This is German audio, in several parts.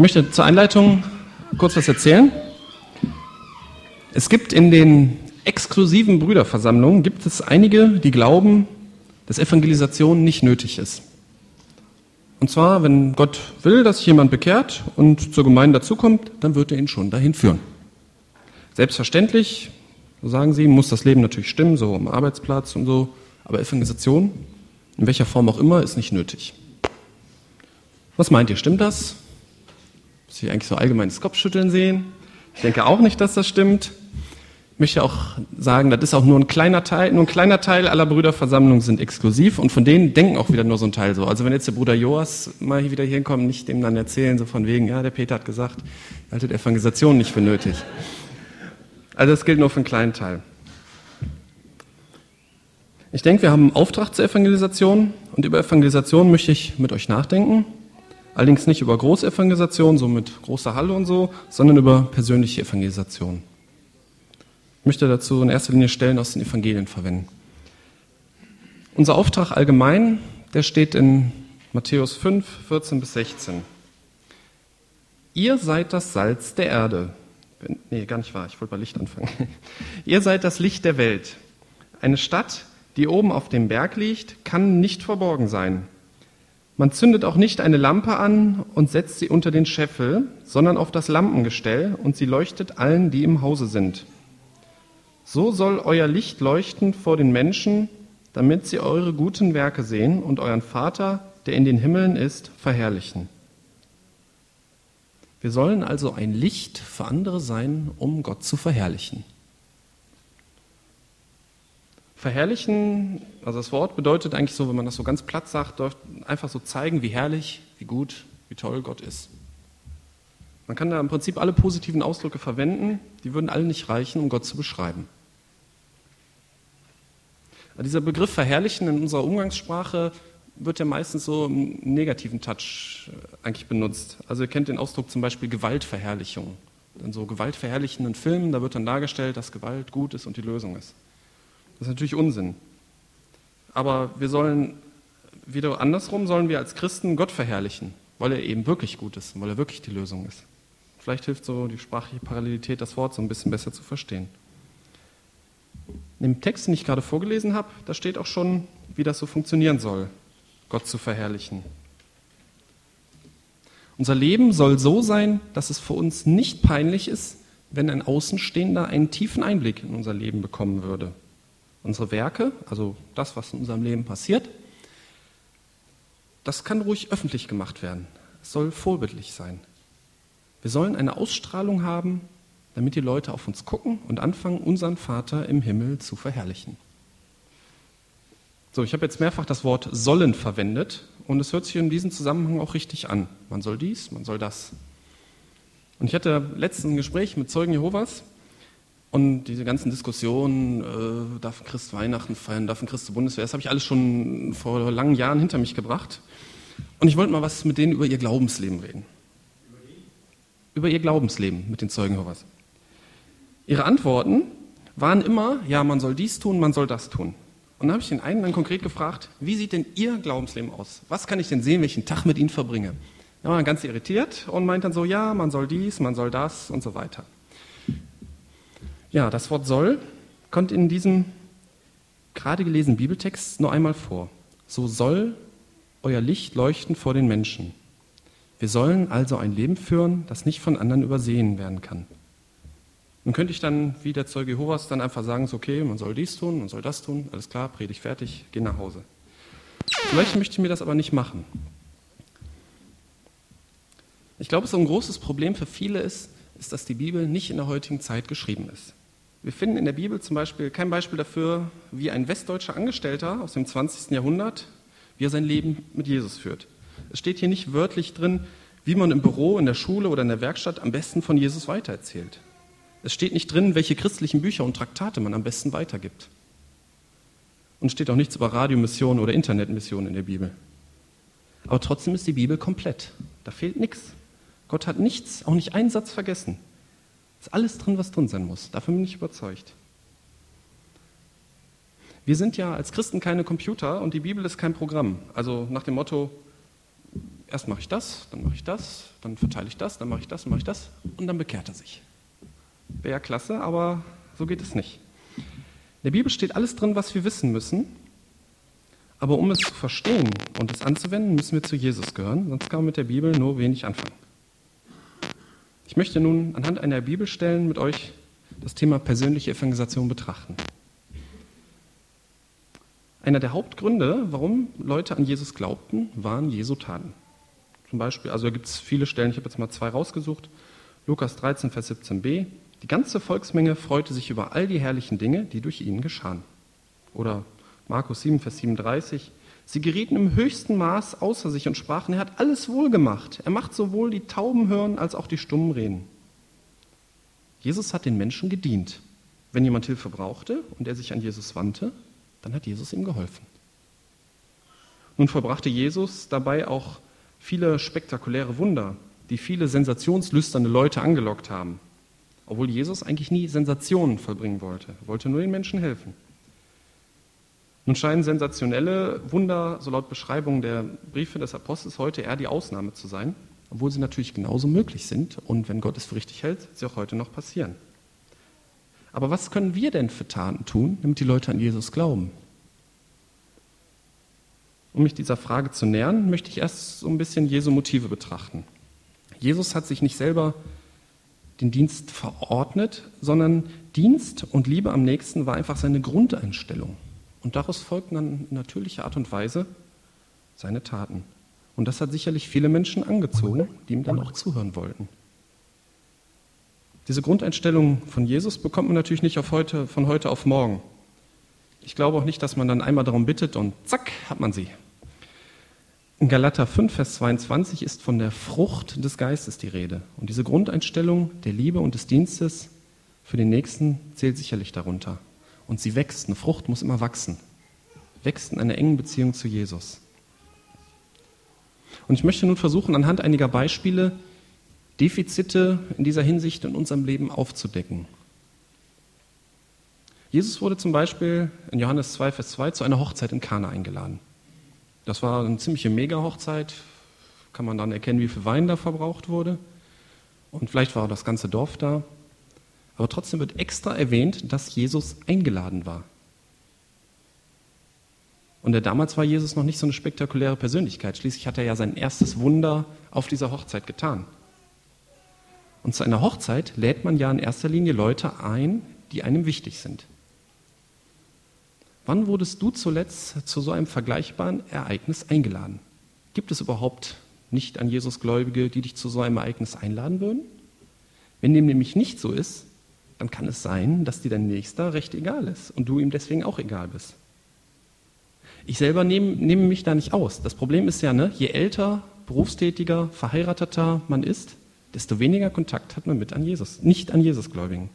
möchte zur Einleitung kurz was erzählen. Es gibt in den exklusiven Brüderversammlungen gibt es einige, die glauben, dass Evangelisation nicht nötig ist. Und zwar, wenn Gott will, dass sich jemand bekehrt und zur Gemeinde dazukommt, dann wird er ihn schon dahin führen. Selbstverständlich, so sagen sie, muss das Leben natürlich stimmen, so am Arbeitsplatz und so, aber Evangelisation, in welcher Form auch immer, ist nicht nötig. Was meint ihr, stimmt das? Muss ich eigentlich so allgemeines Kopfschütteln sehen? Ich denke auch nicht, dass das stimmt. Ich möchte auch sagen, das ist auch nur ein kleiner Teil, nur ein kleiner Teil aller Brüderversammlungen sind exklusiv und von denen denken auch wieder nur so ein Teil so. Also wenn jetzt der Bruder Joas mal hier wieder hinkommt, nicht dem dann erzählen, so von wegen, ja, der Peter hat gesagt, er haltet Evangelisation nicht für nötig. Also das gilt nur für einen kleinen Teil. Ich denke, wir haben einen Auftrag zur Evangelisation und über Evangelisation möchte ich mit euch nachdenken. Allerdings nicht über Großevangelisation, so mit großer Halle und so, sondern über persönliche Evangelisation. Ich möchte dazu in erster Linie Stellen aus den Evangelien verwenden. Unser Auftrag allgemein, der steht in Matthäus 5, 14 bis 16. Ihr seid das Salz der Erde. Nee, gar nicht wahr, ich wollte bei Licht anfangen. Ihr seid das Licht der Welt. Eine Stadt, die oben auf dem Berg liegt, kann nicht verborgen sein. Man zündet auch nicht eine Lampe an und setzt sie unter den Scheffel, sondern auf das Lampengestell und sie leuchtet allen, die im Hause sind. So soll euer Licht leuchten vor den Menschen, damit sie eure guten Werke sehen und euren Vater, der in den Himmeln ist, verherrlichen. Wir sollen also ein Licht für andere sein, um Gott zu verherrlichen. Verherrlichen, also das Wort bedeutet eigentlich so, wenn man das so ganz platt sagt, einfach so zeigen, wie herrlich, wie gut, wie toll Gott ist. Man kann da im Prinzip alle positiven Ausdrücke verwenden, die würden alle nicht reichen, um Gott zu beschreiben. Aber dieser Begriff verherrlichen in unserer Umgangssprache wird ja meistens so im negativen Touch äh, eigentlich benutzt. Also ihr kennt den Ausdruck zum Beispiel Gewaltverherrlichung. In so gewaltverherrlichenden Filmen, da wird dann dargestellt, dass Gewalt gut ist und die Lösung ist. Das ist natürlich Unsinn. Aber wir sollen, wieder andersrum, sollen wir als Christen Gott verherrlichen, weil er eben wirklich gut ist, weil er wirklich die Lösung ist. Vielleicht hilft so die sprachliche Parallelität, das Wort so ein bisschen besser zu verstehen. In dem Text, den ich gerade vorgelesen habe, da steht auch schon, wie das so funktionieren soll, Gott zu verherrlichen. Unser Leben soll so sein, dass es für uns nicht peinlich ist, wenn ein Außenstehender einen tiefen Einblick in unser Leben bekommen würde. Unsere Werke, also das, was in unserem Leben passiert, das kann ruhig öffentlich gemacht werden. Es soll vorbildlich sein. Wir sollen eine Ausstrahlung haben, damit die Leute auf uns gucken und anfangen, unseren Vater im Himmel zu verherrlichen. So, ich habe jetzt mehrfach das Wort sollen verwendet und es hört sich in diesem Zusammenhang auch richtig an. Man soll dies, man soll das. Und ich hatte letztens ein Gespräch mit Zeugen Jehovas und diese ganzen Diskussionen, äh, darf ein Christ Weihnachten feiern, darf ein Christ zur Bundeswehr, das habe ich alles schon vor langen Jahren hinter mich gebracht. Und ich wollte mal was mit denen über ihr Glaubensleben reden. Über ihr Glaubensleben mit den Zeugen Jehovas. Ihre Antworten waren immer, ja, man soll dies tun, man soll das tun. Und dann habe ich den einen dann konkret gefragt, wie sieht denn Ihr Glaubensleben aus? Was kann ich denn sehen, welchen Tag mit Ihnen verbringe? Da war er ganz irritiert und meint dann so, ja, man soll dies, man soll das und so weiter. Ja, das Wort soll kommt in diesem gerade gelesenen Bibeltext nur einmal vor. So soll euer Licht leuchten vor den Menschen. Wir sollen also ein Leben führen, das nicht von anderen übersehen werden kann. Nun könnte ich dann, wie der Zeuge Jehovas, dann einfach sagen, so, okay, man soll dies tun, man soll das tun, alles klar, predigt fertig, geh nach Hause. Vielleicht möchte ich mir das aber nicht machen. Ich glaube, so ein großes Problem für viele ist, ist, dass die Bibel nicht in der heutigen Zeit geschrieben ist. Wir finden in der Bibel zum Beispiel kein Beispiel dafür, wie ein westdeutscher Angestellter aus dem 20. Jahrhundert, wie er sein Leben mit Jesus führt. Es steht hier nicht wörtlich drin, wie man im Büro, in der Schule oder in der Werkstatt am besten von Jesus weitererzählt. Es steht nicht drin, welche christlichen Bücher und Traktate man am besten weitergibt. Und es steht auch nichts über Radiomissionen oder Internetmissionen in der Bibel. Aber trotzdem ist die Bibel komplett. Da fehlt nichts. Gott hat nichts, auch nicht einen Satz vergessen. Ist alles drin, was drin sein muss. Davon bin ich überzeugt. Wir sind ja als Christen keine Computer und die Bibel ist kein Programm. Also nach dem Motto, erst mache ich das, dann mache ich das, dann verteile ich das, dann mache ich das, dann mache ich das und dann bekehrt er sich. Wäre ja klasse, aber so geht es nicht. In der Bibel steht alles drin, was wir wissen müssen, aber um es zu verstehen und es anzuwenden, müssen wir zu Jesus gehören, sonst kann man mit der Bibel nur wenig anfangen. Ich möchte nun anhand einer Bibelstellen mit euch das Thema persönliche Evangelisation betrachten. Einer der Hauptgründe, warum Leute an Jesus glaubten, waren Jesu Taten. Zum Beispiel, also da gibt es viele Stellen, ich habe jetzt mal zwei rausgesucht. Lukas 13, Vers 17b. Die ganze Volksmenge freute sich über all die herrlichen Dinge, die durch ihn geschahen. Oder Markus 7, Vers 37. Sie gerieten im höchsten Maß außer sich und sprachen, er hat alles wohl gemacht. Er macht sowohl die Tauben hören als auch die Stummen reden. Jesus hat den Menschen gedient. Wenn jemand Hilfe brauchte und er sich an Jesus wandte, dann hat Jesus ihm geholfen. Nun vollbrachte Jesus dabei auch viele spektakuläre Wunder, die viele sensationslüsterne Leute angelockt haben, obwohl Jesus eigentlich nie Sensationen vollbringen wollte. Er wollte nur den Menschen helfen. Nun scheinen sensationelle Wunder, so laut Beschreibung der Briefe des Apostels, heute eher die Ausnahme zu sein, obwohl sie natürlich genauso möglich sind und wenn Gott es für richtig hält, sie auch heute noch passieren. Aber was können wir denn für Taten tun, damit die Leute an Jesus glauben? Um mich dieser Frage zu nähern, möchte ich erst so ein bisschen Jesu Motive betrachten. Jesus hat sich nicht selber den Dienst verordnet, sondern Dienst und Liebe am nächsten war einfach seine Grundeinstellung. Und daraus folgten dann in natürlicher Art und Weise seine Taten. Und das hat sicherlich viele Menschen angezogen, die ihm dann auch zuhören wollten. Diese Grundeinstellung von Jesus bekommt man natürlich nicht heute, von heute auf morgen. Ich glaube auch nicht, dass man dann einmal darum bittet und zack, hat man sie. In Galater 5, Vers 22 ist von der Frucht des Geistes die Rede. Und diese Grundeinstellung der Liebe und des Dienstes für den Nächsten zählt sicherlich darunter. Und sie wächst. Eine Frucht muss immer wachsen. Wächst in einer engen Beziehung zu Jesus. Und ich möchte nun versuchen, anhand einiger Beispiele Defizite in dieser Hinsicht in unserem Leben aufzudecken. Jesus wurde zum Beispiel in Johannes 2, Vers 2 zu einer Hochzeit in Kana eingeladen. Das war eine ziemliche Mega-Hochzeit. Kann man dann erkennen, wie viel Wein da verbraucht wurde. Und vielleicht war das ganze Dorf da. Aber trotzdem wird extra erwähnt, dass Jesus eingeladen war. Und damals war Jesus noch nicht so eine spektakuläre Persönlichkeit. Schließlich hat er ja sein erstes Wunder auf dieser Hochzeit getan. Und zu einer Hochzeit lädt man ja in erster Linie Leute ein, die einem wichtig sind. Wann wurdest du zuletzt zu so einem vergleichbaren Ereignis eingeladen? Gibt es überhaupt nicht an Jesus Gläubige, die dich zu so einem Ereignis einladen würden? Wenn dem nämlich nicht so ist, dann kann es sein, dass dir dein Nächster recht egal ist und du ihm deswegen auch egal bist. Ich selber nehme, nehme mich da nicht aus. Das Problem ist ja, ne, je älter, berufstätiger, verheirateter man ist, desto weniger Kontakt hat man mit an Jesus, nicht an Jesusgläubigen.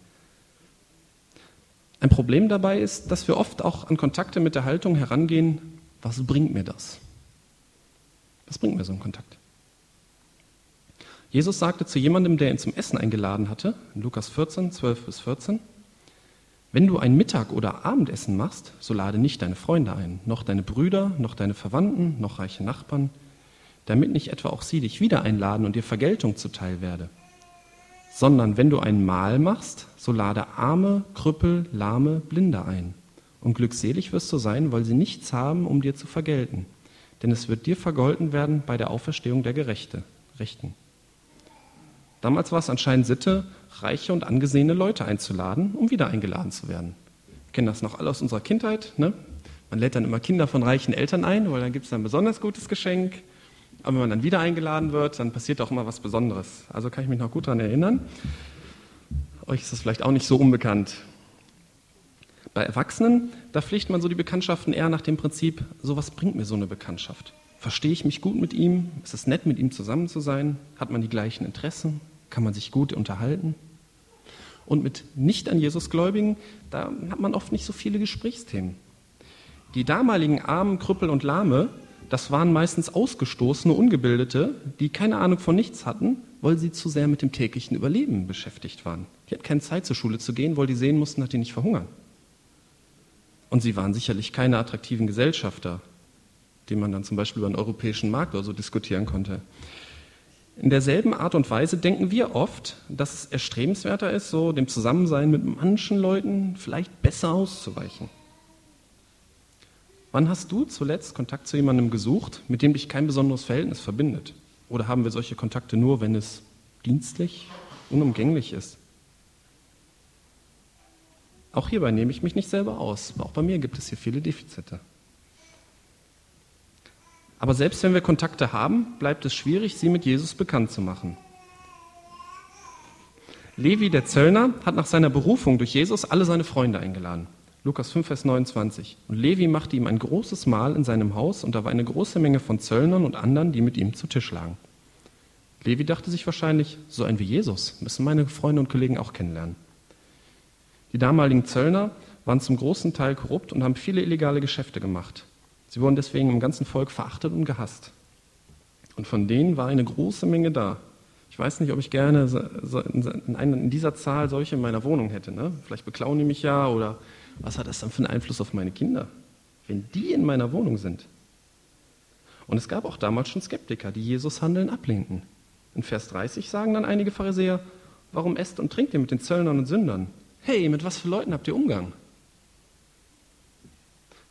Ein Problem dabei ist, dass wir oft auch an Kontakte mit der Haltung herangehen, was bringt mir das? Was bringt mir so ein Kontakt? Jesus sagte zu jemandem, der ihn zum Essen eingeladen hatte, in Lukas 14, 12 bis 14, wenn du ein Mittag- oder Abendessen machst, so lade nicht deine Freunde ein, noch deine Brüder, noch deine Verwandten, noch reiche Nachbarn, damit nicht etwa auch sie dich wieder einladen und dir Vergeltung zuteil werde. Sondern wenn du ein Mahl machst, so lade Arme, Krüppel, Lahme, Blinde ein. Und glückselig wirst du sein, weil sie nichts haben, um dir zu vergelten. Denn es wird dir vergolten werden bei der Auferstehung der Gerechte, Rechten. Damals war es anscheinend Sitte, reiche und angesehene Leute einzuladen, um wieder eingeladen zu werden. Wir kennen das noch alle aus unserer Kindheit. Ne? Man lädt dann immer Kinder von reichen Eltern ein, weil dann gibt es ein besonders gutes Geschenk. Aber wenn man dann wieder eingeladen wird, dann passiert auch immer was Besonderes. Also kann ich mich noch gut daran erinnern. Euch ist das vielleicht auch nicht so unbekannt. Bei Erwachsenen, da pflicht man so die Bekanntschaften eher nach dem Prinzip, so was bringt mir so eine Bekanntschaft? Verstehe ich mich gut mit ihm? Ist es nett, mit ihm zusammen zu sein? Hat man die gleichen Interessen? Kann man sich gut unterhalten? Und mit nicht an Jesus Gläubigen, da hat man oft nicht so viele Gesprächsthemen. Die damaligen Armen, Krüppel und Lahme, das waren meistens ausgestoßene, Ungebildete, die keine Ahnung von nichts hatten, weil sie zu sehr mit dem täglichen Überleben beschäftigt waren. Die hatten keine Zeit zur Schule zu gehen, weil die sehen mussten, dass die nicht verhungern. Und sie waren sicherlich keine attraktiven Gesellschafter. den man dann zum Beispiel über den europäischen Markt oder so diskutieren konnte. In derselben Art und Weise denken wir oft, dass es erstrebenswerter ist, so dem Zusammensein mit manchen Leuten vielleicht besser auszuweichen. Wann hast du zuletzt Kontakt zu jemandem gesucht, mit dem dich kein besonderes Verhältnis verbindet? Oder haben wir solche Kontakte nur, wenn es dienstlich, unumgänglich ist? Auch hierbei nehme ich mich nicht selber aus. Auch bei mir gibt es hier viele Defizite. Aber selbst wenn wir Kontakte haben, bleibt es schwierig, sie mit Jesus bekannt zu machen. Levi, der Zöllner, hat nach seiner Berufung durch Jesus alle seine Freunde eingeladen. Lukas 5, Vers 29. Und Levi machte ihm ein großes Mahl in seinem Haus und da war eine große Menge von Zöllnern und anderen, die mit ihm zu Tisch lagen. Levi dachte sich wahrscheinlich, so ein wie Jesus müssen meine Freunde und Kollegen auch kennenlernen. Die damaligen Zöllner waren zum großen Teil korrupt und haben viele illegale Geschäfte gemacht. Sie wurden deswegen im ganzen Volk verachtet und gehasst. Und von denen war eine große Menge da. Ich weiß nicht, ob ich gerne in dieser Zahl solche in meiner Wohnung hätte. Ne? Vielleicht beklauen die mich ja oder was hat das dann für einen Einfluss auf meine Kinder, wenn die in meiner Wohnung sind? Und es gab auch damals schon Skeptiker, die Jesus Handeln ablehnten. In Vers 30 sagen dann einige Pharisäer, warum esst und trinkt ihr mit den Zöllnern und Sündern? Hey, mit was für Leuten habt ihr Umgang?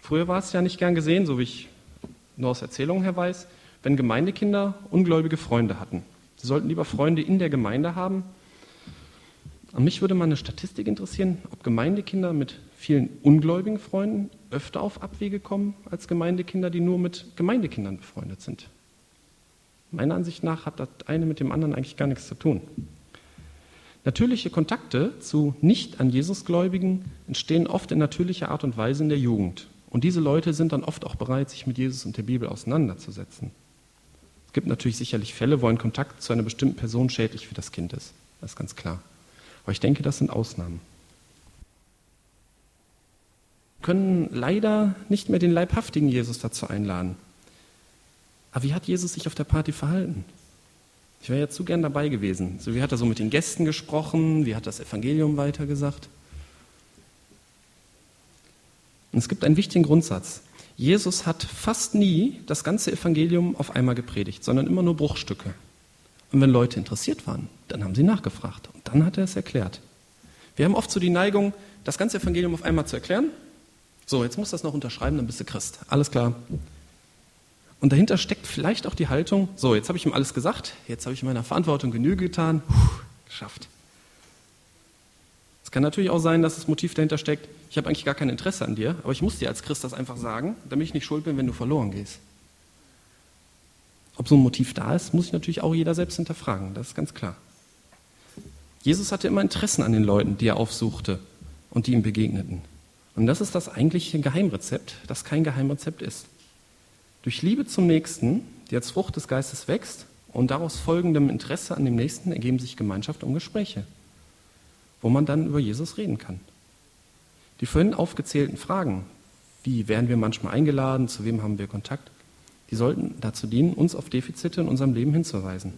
Früher war es ja nicht gern gesehen, so wie ich nur aus Erzählungen her weiß, wenn Gemeindekinder ungläubige Freunde hatten. Sie sollten lieber Freunde in der Gemeinde haben. An mich würde mal eine Statistik interessieren, ob Gemeindekinder mit vielen ungläubigen Freunden öfter auf Abwege kommen als Gemeindekinder, die nur mit Gemeindekindern befreundet sind. Meiner Ansicht nach hat das eine mit dem anderen eigentlich gar nichts zu tun. Natürliche Kontakte zu nicht an Jesus Gläubigen entstehen oft in natürlicher Art und Weise in der Jugend. Und diese Leute sind dann oft auch bereit, sich mit Jesus und der Bibel auseinanderzusetzen. Es gibt natürlich sicherlich Fälle, wo ein Kontakt zu einer bestimmten Person schädlich für das Kind ist. Das ist ganz klar. Aber ich denke, das sind Ausnahmen können leider nicht mehr den leibhaftigen Jesus dazu einladen. Aber wie hat Jesus sich auf der Party verhalten? Ich wäre ja zu gern dabei gewesen. So, wie hat er so mit den Gästen gesprochen? Wie hat das Evangelium weitergesagt? Und es gibt einen wichtigen Grundsatz. Jesus hat fast nie das ganze Evangelium auf einmal gepredigt, sondern immer nur Bruchstücke. Und wenn Leute interessiert waren, dann haben sie nachgefragt und dann hat er es erklärt. Wir haben oft so die Neigung, das ganze Evangelium auf einmal zu erklären so, jetzt musst du das noch unterschreiben, dann bist du Christ. Alles klar. Und dahinter steckt vielleicht auch die Haltung, so, jetzt habe ich ihm alles gesagt, jetzt habe ich meiner Verantwortung Genüge getan, Puh, geschafft. Es kann natürlich auch sein, dass das Motiv dahinter steckt, ich habe eigentlich gar kein Interesse an dir, aber ich muss dir als Christ das einfach sagen, damit ich nicht schuld bin, wenn du verloren gehst. Ob so ein Motiv da ist, muss ich natürlich auch jeder selbst hinterfragen, das ist ganz klar. Jesus hatte immer Interessen an den Leuten, die er aufsuchte und die ihm begegneten. Und das ist das eigentliche Geheimrezept, das kein Geheimrezept ist. Durch Liebe zum Nächsten, die als Frucht des Geistes wächst, und daraus folgendem Interesse an dem Nächsten ergeben sich Gemeinschaft und Gespräche, wo man dann über Jesus reden kann. Die vorhin aufgezählten Fragen, wie werden wir manchmal eingeladen, zu wem haben wir Kontakt, die sollten dazu dienen, uns auf Defizite in unserem Leben hinzuweisen.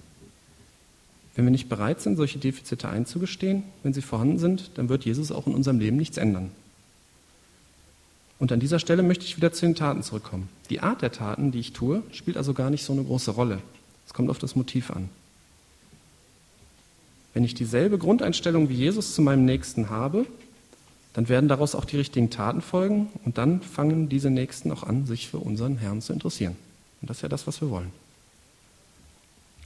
Wenn wir nicht bereit sind, solche Defizite einzugestehen, wenn sie vorhanden sind, dann wird Jesus auch in unserem Leben nichts ändern. Und an dieser Stelle möchte ich wieder zu den Taten zurückkommen. Die Art der Taten, die ich tue, spielt also gar nicht so eine große Rolle. Es kommt auf das Motiv an. Wenn ich dieselbe Grundeinstellung wie Jesus zu meinem Nächsten habe, dann werden daraus auch die richtigen Taten folgen und dann fangen diese Nächsten auch an, sich für unseren Herrn zu interessieren. Und das ist ja das, was wir wollen.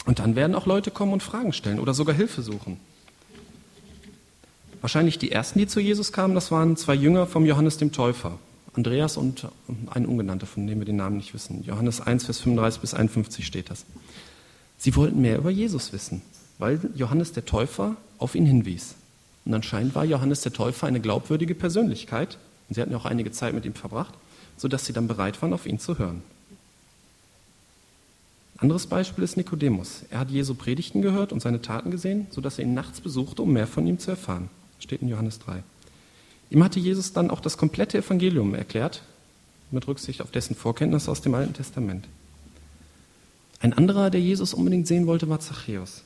Und dann werden auch Leute kommen und Fragen stellen oder sogar Hilfe suchen. Wahrscheinlich die ersten, die zu Jesus kamen, das waren zwei Jünger vom Johannes dem Täufer. Andreas und ein Ungenannter, von dem wir den Namen nicht wissen. Johannes 1, Vers 35 bis 51 steht das. Sie wollten mehr über Jesus wissen, weil Johannes der Täufer auf ihn hinwies. Und anscheinend war Johannes der Täufer eine glaubwürdige Persönlichkeit, und sie hatten ja auch einige Zeit mit ihm verbracht, sodass sie dann bereit waren, auf ihn zu hören. Anderes Beispiel ist Nikodemus. Er hat Jesu Predigten gehört und seine Taten gesehen, sodass er ihn nachts besuchte, um mehr von ihm zu erfahren. Steht in Johannes 3. Ihm hatte Jesus dann auch das komplette Evangelium erklärt, mit Rücksicht auf dessen Vorkenntnis aus dem Alten Testament. Ein anderer, der Jesus unbedingt sehen wollte, war Zachäus.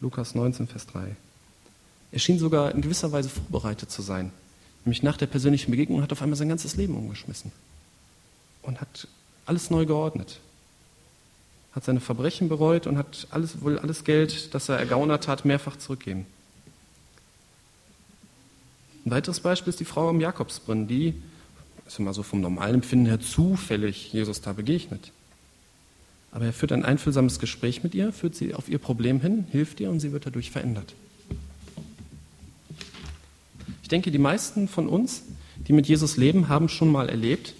Lukas 19, Vers 3. Er schien sogar in gewisser Weise vorbereitet zu sein. Nämlich nach der persönlichen Begegnung hat er auf einmal sein ganzes Leben umgeschmissen und hat alles neu geordnet. Hat seine Verbrechen bereut und hat alles, wohl alles Geld, das er ergaunert hat, mehrfach zurückgeben. Ein weiteres Beispiel ist die Frau am Jakobsbrunnen, die, ist immer so vom normalen Empfinden her, zufällig Jesus da begegnet. Aber er führt ein einfühlsames Gespräch mit ihr, führt sie auf ihr Problem hin, hilft ihr und sie wird dadurch verändert. Ich denke, die meisten von uns, die mit Jesus leben, haben schon mal erlebt,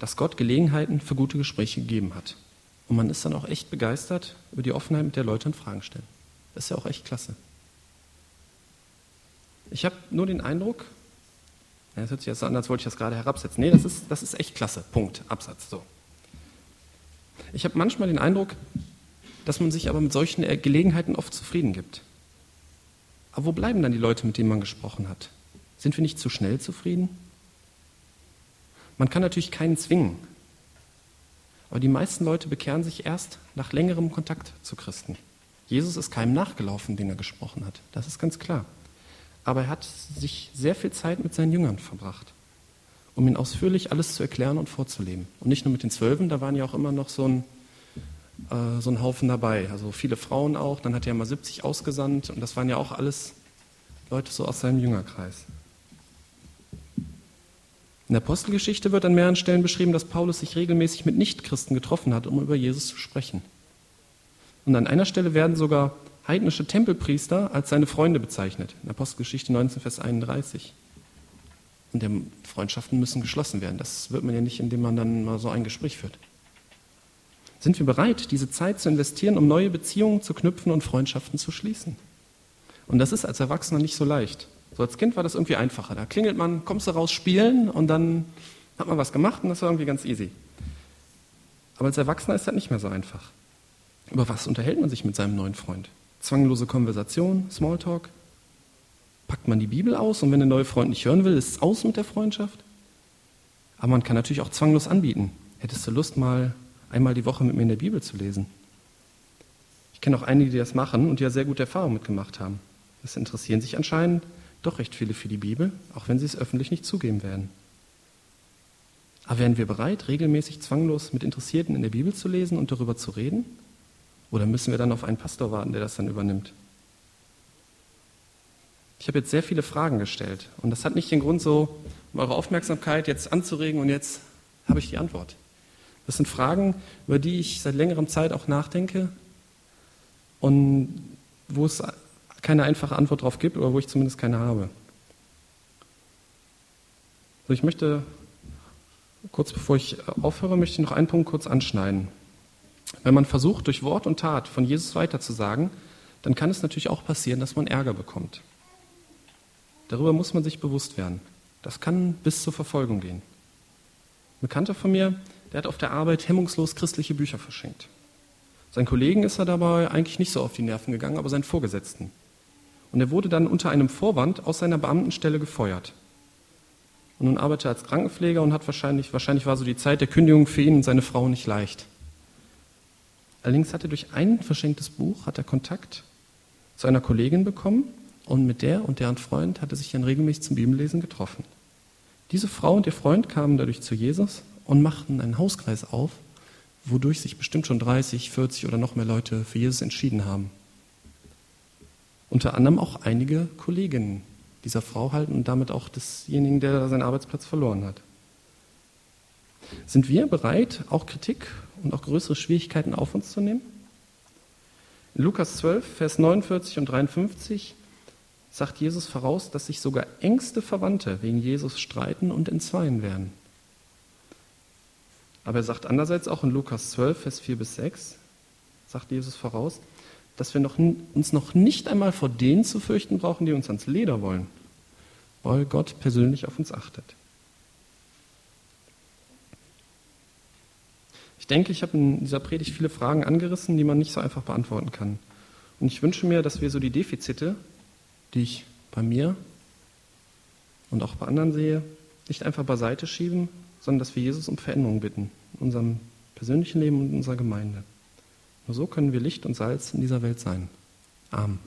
dass Gott Gelegenheiten für gute Gespräche gegeben hat. Und man ist dann auch echt begeistert über die Offenheit, mit der Leute dann Fragen stellen. Das ist ja auch echt klasse. Ich habe nur den Eindruck, das hört sich jetzt an, als wollte ich das gerade herabsetzen. Nee, das ist, das ist echt klasse. Punkt. Absatz. So. Ich habe manchmal den Eindruck, dass man sich aber mit solchen Gelegenheiten oft zufrieden gibt. Aber wo bleiben dann die Leute, mit denen man gesprochen hat? Sind wir nicht zu schnell zufrieden? Man kann natürlich keinen zwingen. Aber die meisten Leute bekehren sich erst nach längerem Kontakt zu Christen. Jesus ist keinem nachgelaufen, den er gesprochen hat. Das ist ganz klar. Aber er hat sich sehr viel Zeit mit seinen Jüngern verbracht, um ihnen ausführlich alles zu erklären und vorzuleben. Und nicht nur mit den Zwölfen, da waren ja auch immer noch so ein, äh, so ein Haufen dabei. Also viele Frauen auch. Dann hat er mal 70 ausgesandt und das waren ja auch alles Leute so aus seinem Jüngerkreis. In der Apostelgeschichte wird an mehreren Stellen beschrieben, dass Paulus sich regelmäßig mit Nichtchristen getroffen hat, um über Jesus zu sprechen. Und an einer Stelle werden sogar heidnische Tempelpriester als seine Freunde bezeichnet. In Apostelgeschichte 19, Vers 31. Und der Freundschaften müssen geschlossen werden. Das wird man ja nicht, indem man dann mal so ein Gespräch führt. Sind wir bereit, diese Zeit zu investieren, um neue Beziehungen zu knüpfen und Freundschaften zu schließen? Und das ist als Erwachsener nicht so leicht. So als Kind war das irgendwie einfacher. Da klingelt man, kommst du raus spielen und dann hat man was gemacht und das war irgendwie ganz easy. Aber als Erwachsener ist das nicht mehr so einfach. Über was unterhält man sich mit seinem neuen Freund? Zwanglose Konversation, Smalltalk? Packt man die Bibel aus und wenn der neue Freund nicht hören will, ist es aus mit der Freundschaft? Aber man kann natürlich auch zwanglos anbieten. Hättest du Lust, mal einmal die Woche mit mir in der Bibel zu lesen? Ich kenne auch einige, die das machen und die ja sehr gute Erfahrungen mitgemacht haben. Es interessieren sich anscheinend doch recht viele für die Bibel, auch wenn sie es öffentlich nicht zugeben werden. Aber wären wir bereit, regelmäßig zwanglos mit Interessierten in der Bibel zu lesen und darüber zu reden? Oder müssen wir dann auf einen Pastor warten, der das dann übernimmt? Ich habe jetzt sehr viele Fragen gestellt und das hat nicht den Grund, so um eure Aufmerksamkeit jetzt anzuregen und jetzt habe ich die Antwort. Das sind Fragen, über die ich seit längerem Zeit auch nachdenke und wo es keine einfache Antwort darauf gibt oder wo ich zumindest keine habe. So, ich möchte, kurz bevor ich aufhöre, möchte ich noch einen Punkt kurz anschneiden. Wenn man versucht, durch Wort und Tat von Jesus weiterzusagen, dann kann es natürlich auch passieren, dass man Ärger bekommt. Darüber muss man sich bewusst werden. Das kann bis zur Verfolgung gehen. Ein Bekannter von mir, der hat auf der Arbeit hemmungslos christliche Bücher verschenkt. Sein Kollegen ist er dabei eigentlich nicht so auf die Nerven gegangen, aber seinen Vorgesetzten. Und er wurde dann unter einem Vorwand aus seiner Beamtenstelle gefeuert. Und nun arbeitet er als Krankenpfleger und hat wahrscheinlich, wahrscheinlich war so die Zeit der Kündigung für ihn und seine Frau nicht leicht. Allerdings hat er durch ein verschenktes Buch hat er Kontakt zu einer Kollegin bekommen und mit der und deren Freund hat er sich dann regelmäßig zum Bibellesen getroffen. Diese Frau und ihr Freund kamen dadurch zu Jesus und machten einen Hauskreis auf, wodurch sich bestimmt schon 30, 40 oder noch mehr Leute für Jesus entschieden haben. Unter anderem auch einige Kolleginnen dieser Frau halten und damit auch desjenigen, der seinen Arbeitsplatz verloren hat. Sind wir bereit, auch Kritik und auch größere Schwierigkeiten auf uns zu nehmen? In Lukas 12, Vers 49 und 53 sagt Jesus voraus, dass sich sogar engste Verwandte wegen Jesus streiten und entzweien werden. Aber er sagt andererseits auch in Lukas 12, Vers 4 bis 6, sagt Jesus voraus, dass wir noch, uns noch nicht einmal vor denen zu fürchten brauchen, die uns ans Leder wollen, weil Gott persönlich auf uns achtet. Ich denke, ich habe in dieser Predigt viele Fragen angerissen, die man nicht so einfach beantworten kann. Und ich wünsche mir, dass wir so die Defizite, die ich bei mir und auch bei anderen sehe, nicht einfach beiseite schieben, sondern dass wir Jesus um Veränderung bitten, in unserem persönlichen Leben und in unserer Gemeinde. Nur so können wir Licht und Salz in dieser Welt sein. Amen.